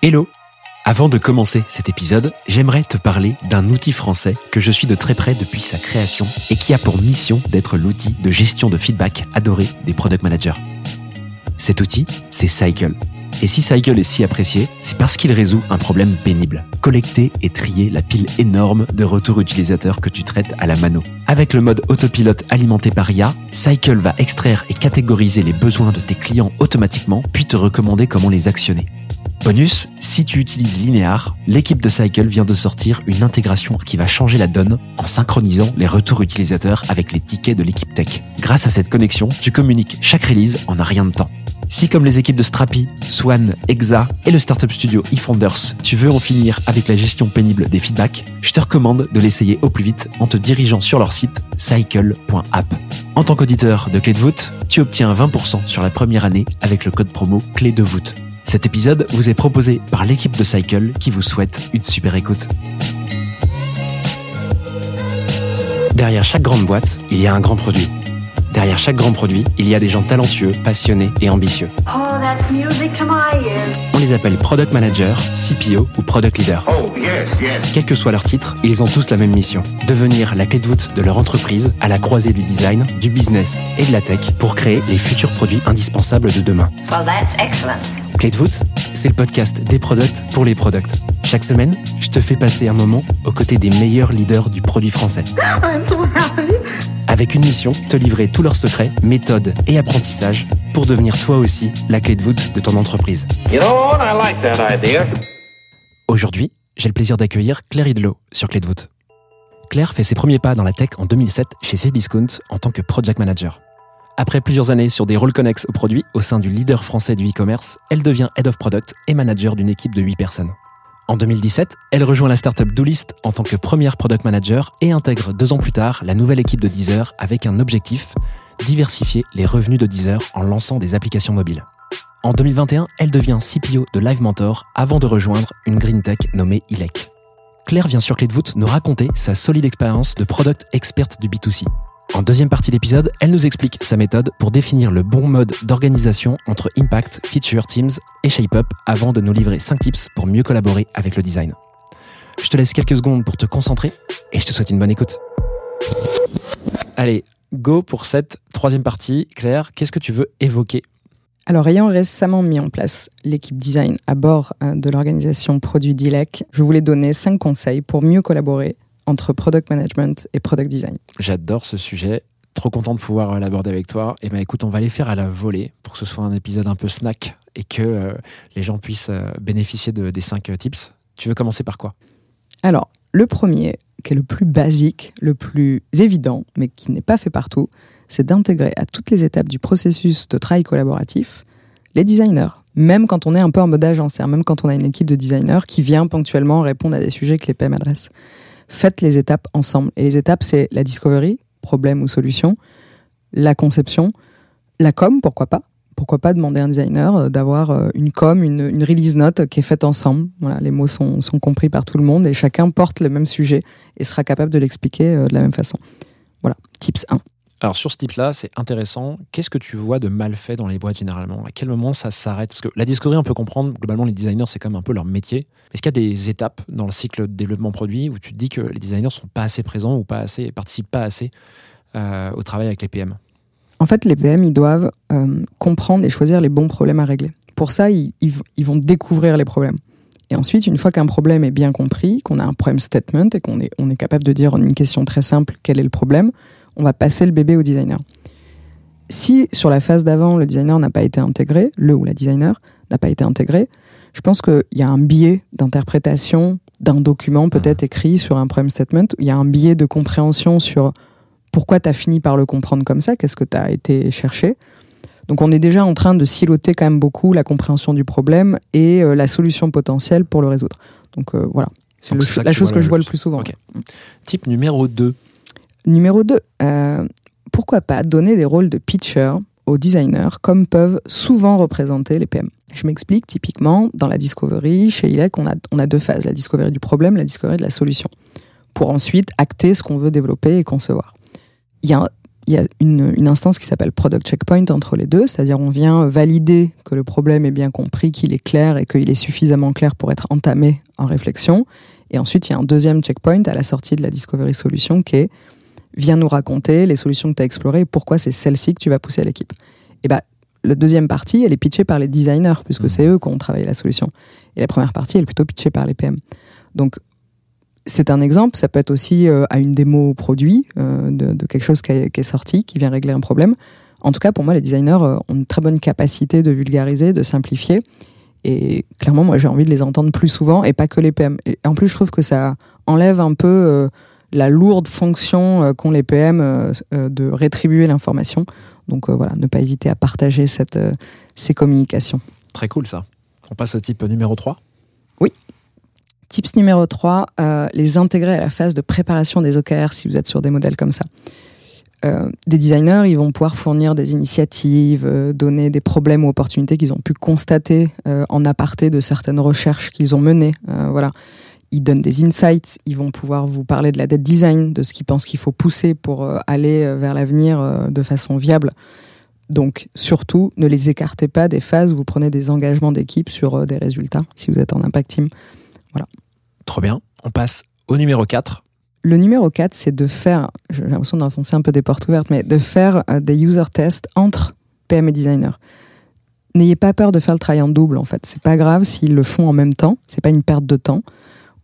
Hello Avant de commencer cet épisode, j'aimerais te parler d'un outil français que je suis de très près depuis sa création et qui a pour mission d'être l'outil de gestion de feedback adoré des product managers. Cet outil, c'est Cycle. Et si Cycle est si apprécié, c'est parce qu'il résout un problème pénible. Collecter et trier la pile énorme de retours utilisateurs que tu traites à la mano. Avec le mode autopilote alimenté par IA, Cycle va extraire et catégoriser les besoins de tes clients automatiquement, puis te recommander comment les actionner. Bonus, si tu utilises Linear, l'équipe de Cycle vient de sortir une intégration qui va changer la donne en synchronisant les retours utilisateurs avec les tickets de l'équipe tech. Grâce à cette connexion, tu communiques chaque release en un rien de temps. Si comme les équipes de Strapi, Swan, Exa et le startup studio eFounders, tu veux en finir avec la gestion pénible des feedbacks, je te recommande de l'essayer au plus vite en te dirigeant sur leur site cycle.app. En tant qu'auditeur de Clé de voûte, tu obtiens 20% sur la première année avec le code promo Clé de voûte. Cet épisode vous est proposé par l'équipe de Cycle qui vous souhaite une super écoute. Derrière chaque grande boîte, il y a un grand produit. Derrière chaque grand produit, il y a des gens talentueux, passionnés et ambitieux. Oh, that's music to my ears. On les appelle Product Manager, CPO ou Product Leader. Oh, yes, yes. Quel que soit leur titre, ils ont tous la même mission. Devenir la clé de voûte de leur entreprise à la croisée du design, du business et de la tech pour créer les futurs produits indispensables de demain. Well, that's excellent. Clé de voûte, c'est le podcast des products pour les products. Chaque semaine, je te fais passer un moment aux côtés des meilleurs leaders du produit français. I'm so happy. Avec une mission, te livrer tous leurs secrets, méthodes et apprentissages pour devenir toi aussi la clé de voûte de ton entreprise. You know like. Aujourd'hui, j'ai le plaisir d'accueillir Claire Idlo sur Clé de voûte. Claire fait ses premiers pas dans la tech en 2007 chez Cdiscount en tant que project manager. Après plusieurs années sur des rôles connexes aux produits au sein du leader français du e-commerce, elle devient head of product et manager d'une équipe de 8 personnes. En 2017, elle rejoint la startup Doolist en tant que première product manager et intègre deux ans plus tard la nouvelle équipe de Deezer avec un objectif diversifier les revenus de Deezer en lançant des applications mobiles. En 2021, elle devient CPO de Live Mentor avant de rejoindre une green tech nommée ILEC. Claire vient sur Clé de voûte nous raconter sa solide expérience de product experte du B2C. En deuxième partie d'épisode, elle nous explique sa méthode pour définir le bon mode d'organisation entre Impact, Feature, Teams et ShapeUp avant de nous livrer 5 tips pour mieux collaborer avec le design. Je te laisse quelques secondes pour te concentrer et je te souhaite une bonne écoute. Allez, go pour cette troisième partie. Claire, qu'est-ce que tu veux évoquer? Alors, ayant récemment mis en place l'équipe design à bord euh, de l'organisation Produit DILEC, je voulais donner 5 conseils pour mieux collaborer entre product management et product design. J'adore ce sujet. Trop content de pouvoir l'aborder avec toi. Et ben écoute, on va les faire à la volée pour que ce soit un épisode un peu snack et que euh, les gens puissent euh, bénéficier de, des 5 tips. Tu veux commencer par quoi? Alors, le premier, qui est le plus basique, le plus évident, mais qui n'est pas fait partout, c'est d'intégrer à toutes les étapes du processus de travail collaboratif les designers. Même quand on est un peu en mode agence, même quand on a une équipe de designers qui vient ponctuellement répondre à des sujets que les PM adressent. Faites les étapes ensemble. Et les étapes, c'est la discovery, problème ou solution, la conception, la com, pourquoi pas. Pourquoi pas demander à un designer euh, d'avoir euh, une com, une, release note qui est faite ensemble. Les mots sont, sont compris par tout le monde et chacun porte le même sujet et sera capable de l'expliquer euh, de la même façon. Voilà, tips 1. Alors sur ce type-là, c'est intéressant. Qu'est-ce que tu vois de mal fait dans les boîtes généralement? À quel moment ça s'arrête? Parce que la discovery, on peut comprendre, globalement, les designers, c'est quand même un peu leur métier. Est-ce qu'il y a des étapes dans le cycle de développement produit où tu te dis que les designers sont pas assez présents ou pas assez, participent pas assez euh, au travail avec les PM En fait, les PM, ils doivent euh, comprendre et choisir les bons problèmes à régler. Pour ça, ils, vont découvrir les problèmes. Et ensuite, une fois qu'un problème est bien compris, qu'on a un problème statement et qu'on est, est capable de dire en une question très simple quel est le problème, on va passer le bébé au designer. Si sur la phase d'avant, le designer n'a pas été intégré, le ou la designer n'a pas été intégré, je pense qu'il y a un biais d'interprétation d'un document peut-être écrit sur un problem statement, il y a un biais de compréhension sur pourquoi tu as fini par le comprendre comme ça, qu'est-ce que tu as été chercher. Donc on est déjà en train de siloter quand même beaucoup la compréhension du problème et euh, la solution potentielle pour le résoudre. Donc euh, voilà, c'est la chose que je vois le plus. souvent. Type numéro 2. Numéro 2, pourquoi pas donner des rôles de pitcher aux designers comme peuvent souvent représenter les PM. Je m'explique, typiquement, dans la discovery, chez ILEC, on a, deux phases, la discovery du problème, la discovery de la solution, pour ensuite acter ce qu'on veut développer et concevoir. Il y a, il y a une, une instance qui s'appelle Product Checkpoint entre les deux, c'est-à-dire on vient valider que le problème est bien compris, qu'il est clair et qu'il est suffisamment clair pour être entamé en réflexion. Et ensuite, il y a un deuxième checkpoint à la sortie de la Discovery Solution qui est viens nous raconter les solutions que tu as explorées et pourquoi c'est celle-ci que tu vas pousser à l'équipe. Et bah, la deuxième partie, elle est pitchée par les designers, puisque Mhm. c'est eux qui ont travaillé la solution. Et la première partie, elle est plutôt pitchée par les PM. Donc, c'est un exemple. Ça peut être aussi euh, à une démo produit euh, de, de quelque chose qui est, qui est sorti, qui vient régler un problème. En tout cas, pour moi, les designers euh, ont une très bonne capacité de vulgariser, de simplifier. Et clairement, moi, j'ai envie de les entendre plus souvent et pas que les PM. Et en plus, je trouve que ça enlève un peu la lourde fonction euh, qu'ont les PM euh, euh, de rétribuer l'information. Donc voilà, ne pas hésiter à partager cette, ces communications. Très cool ça. On passe au type numéro 3. Tips numéro 3, euh, les intégrer à la phase de préparation des OKR si vous êtes sur des modèles comme ça. Euh, des designers, ils vont pouvoir fournir des initiatives, euh, donner des problèmes ou opportunités qu'ils ont pu constater en aparté de certaines recherches qu'ils ont menées. Voilà. Ils donnent des insights, ils vont pouvoir vous parler de la dette design, de ce qu'ils pensent qu'il faut pousser pour euh, aller euh, vers l'avenir euh, de façon viable. Donc, surtout, ne les écartez pas des phases où vous prenez des engagements d'équipe sur des résultats, si vous êtes en impact team. Trop bien. On passe au numéro 4. Le numéro 4, c'est de faire, j'ai l'impression d'enfoncer un peu des portes ouvertes, mais de faire des user tests entre PM et designer. N'ayez pas peur de faire le travail en double, en fait. C'est pas grave s'ils le font en même temps. C'est pas une perte de temps.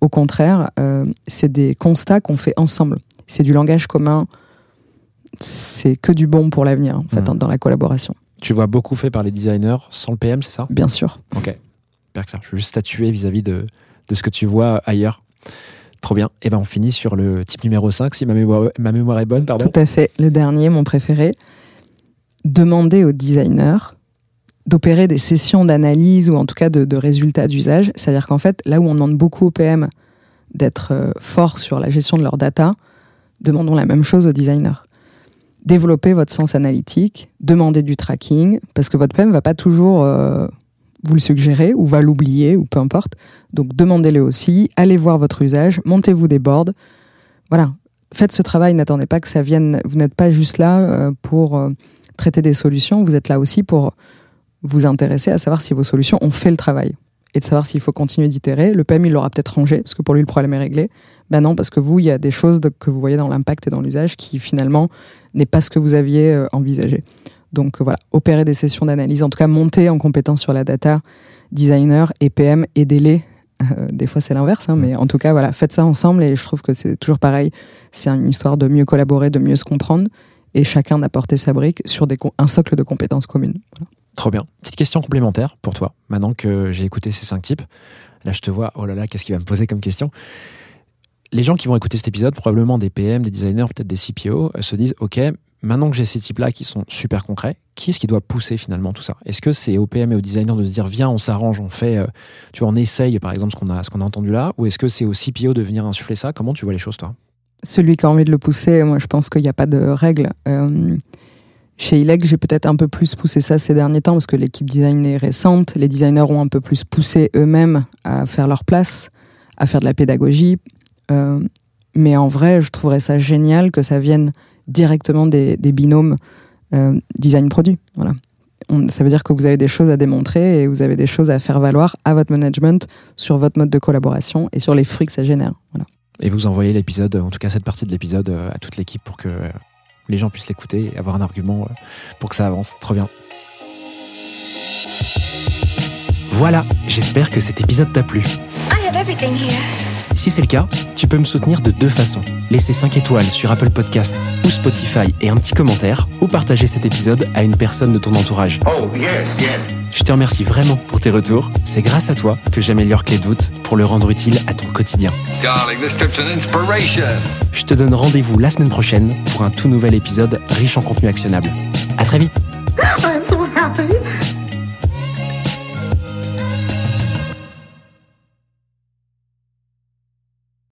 Au contraire, euh, c'est des constats qu'on fait ensemble. C'est du langage commun. C'est que du bon pour l'avenir, en fait, Mhm. dans, dans la collaboration. Tu vois beaucoup fait par les designers sans le PM, c'est ça? Bien sûr. Ok. Super clair. Je veux juste statuer vis-à-vis de, de ce que tu vois ailleurs. Trop bien. Et ben on finit sur le type numéro 5, si ma mémoire, ma mémoire est bonne, pardon. Tout à fait. Le dernier, mon préféré. Demander aux designers d'opérer des sessions d'analyse ou en tout cas de, résultats d'usage. C'est-à-dire qu'en fait, là où on demande beaucoup aux PM d'être euh, forts sur la gestion de leur data, demandons la même chose aux designers. Développez votre sens analytique, demandez du tracking, parce que votre PM va pas toujours euh, vous le suggérer ou va l'oublier ou peu importe. Donc demandez-le aussi, allez voir votre usage, montez-vous des boards. Voilà, faites ce travail, n'attendez pas que ça vienne. Vous n'êtes pas juste là euh, pour traiter des solutions, vous êtes là aussi pour vous intéresser à savoir si vos solutions ont fait le travail et de savoir s'il faut continuer d'itérer. Le PM, il l'aura peut-être rangé parce que pour lui, le problème est réglé. Ben non, parce que vous, il y a des choses que vous voyez dans l'impact et dans l'usage qui finalement n'est pas ce que vous aviez euh, envisagé. Donc voilà, opérer des sessions d'analyse, en tout cas monter en compétence sur la data, designer et PM, aidez-les. Euh, des fois, c'est l'inverse, hein, mais en tout cas, voilà, faites ça ensemble et je trouve que c'est toujours pareil. C'est une histoire de mieux collaborer, de mieux se comprendre et chacun d'apporter sa brique sur un socle de compétences communes. Voilà. Trop bien. Petite question complémentaire pour toi, maintenant que j'ai écouté ces cinq types. Là, je te vois, oh là là, qu'est-ce qu'il va me poser comme question Les gens qui vont écouter cet épisode, probablement des PM, des designers, peut-être des CPO, euh, se disent, OK, maintenant que j'ai ces types-là qui sont super concrets, qui est-ce qui doit pousser finalement tout ça? Est-ce que c'est aux PM et aux designers de se dire, viens, on s'arrange, on fait, euh, tu vois, on essaye, par exemple, ce qu'on a, ce a entendu là Ou est-ce que c'est aux CPO de venir insuffler ça? Comment tu vois les choses, toi? Celui qui a envie de le pousser, moi je pense qu'il n'y a pas de règle. Euh, chez ILEC, j'ai peut-être un peu plus poussé ça ces derniers temps parce que l'équipe design est récente. Les designers ont un peu plus poussé eux-mêmes à faire leur place, à faire de la pédagogie. Euh, mais en vrai, je trouverais ça génial que ça vienne directement des, binômes euh, design-produit. Voilà. On- ça veut dire que vous avez des choses à démontrer et vous avez des choses à faire valoir à votre management sur votre mode de collaboration et sur les fruits que ça génère. Voilà. Et vous envoyez l'épisode, en tout cas cette partie de l'épisode, euh, à toute l'équipe pour que les gens puissent l'écouter et avoir un argument euh, pour que ça avance. Trop bien. Voilà, j'espère que cet épisode t'a plu. I have everything here. Si c'est le cas, tu peux me soutenir de deux façons. Laisser 5 étoiles sur Apple Podcast ou Spotify et un petit commentaire, ou partager cet épisode à une personne de ton entourage. Oh, yes, yes. Je te remercie vraiment pour tes retours. C'est grâce à toi que j'améliore Clé de voûte pour le rendre utile à ton quotidien. Darling, this trip's an inspiration. Je te donne rendez-vous la semaine prochaine pour un tout nouvel épisode riche en contenu actionnable. À très vite.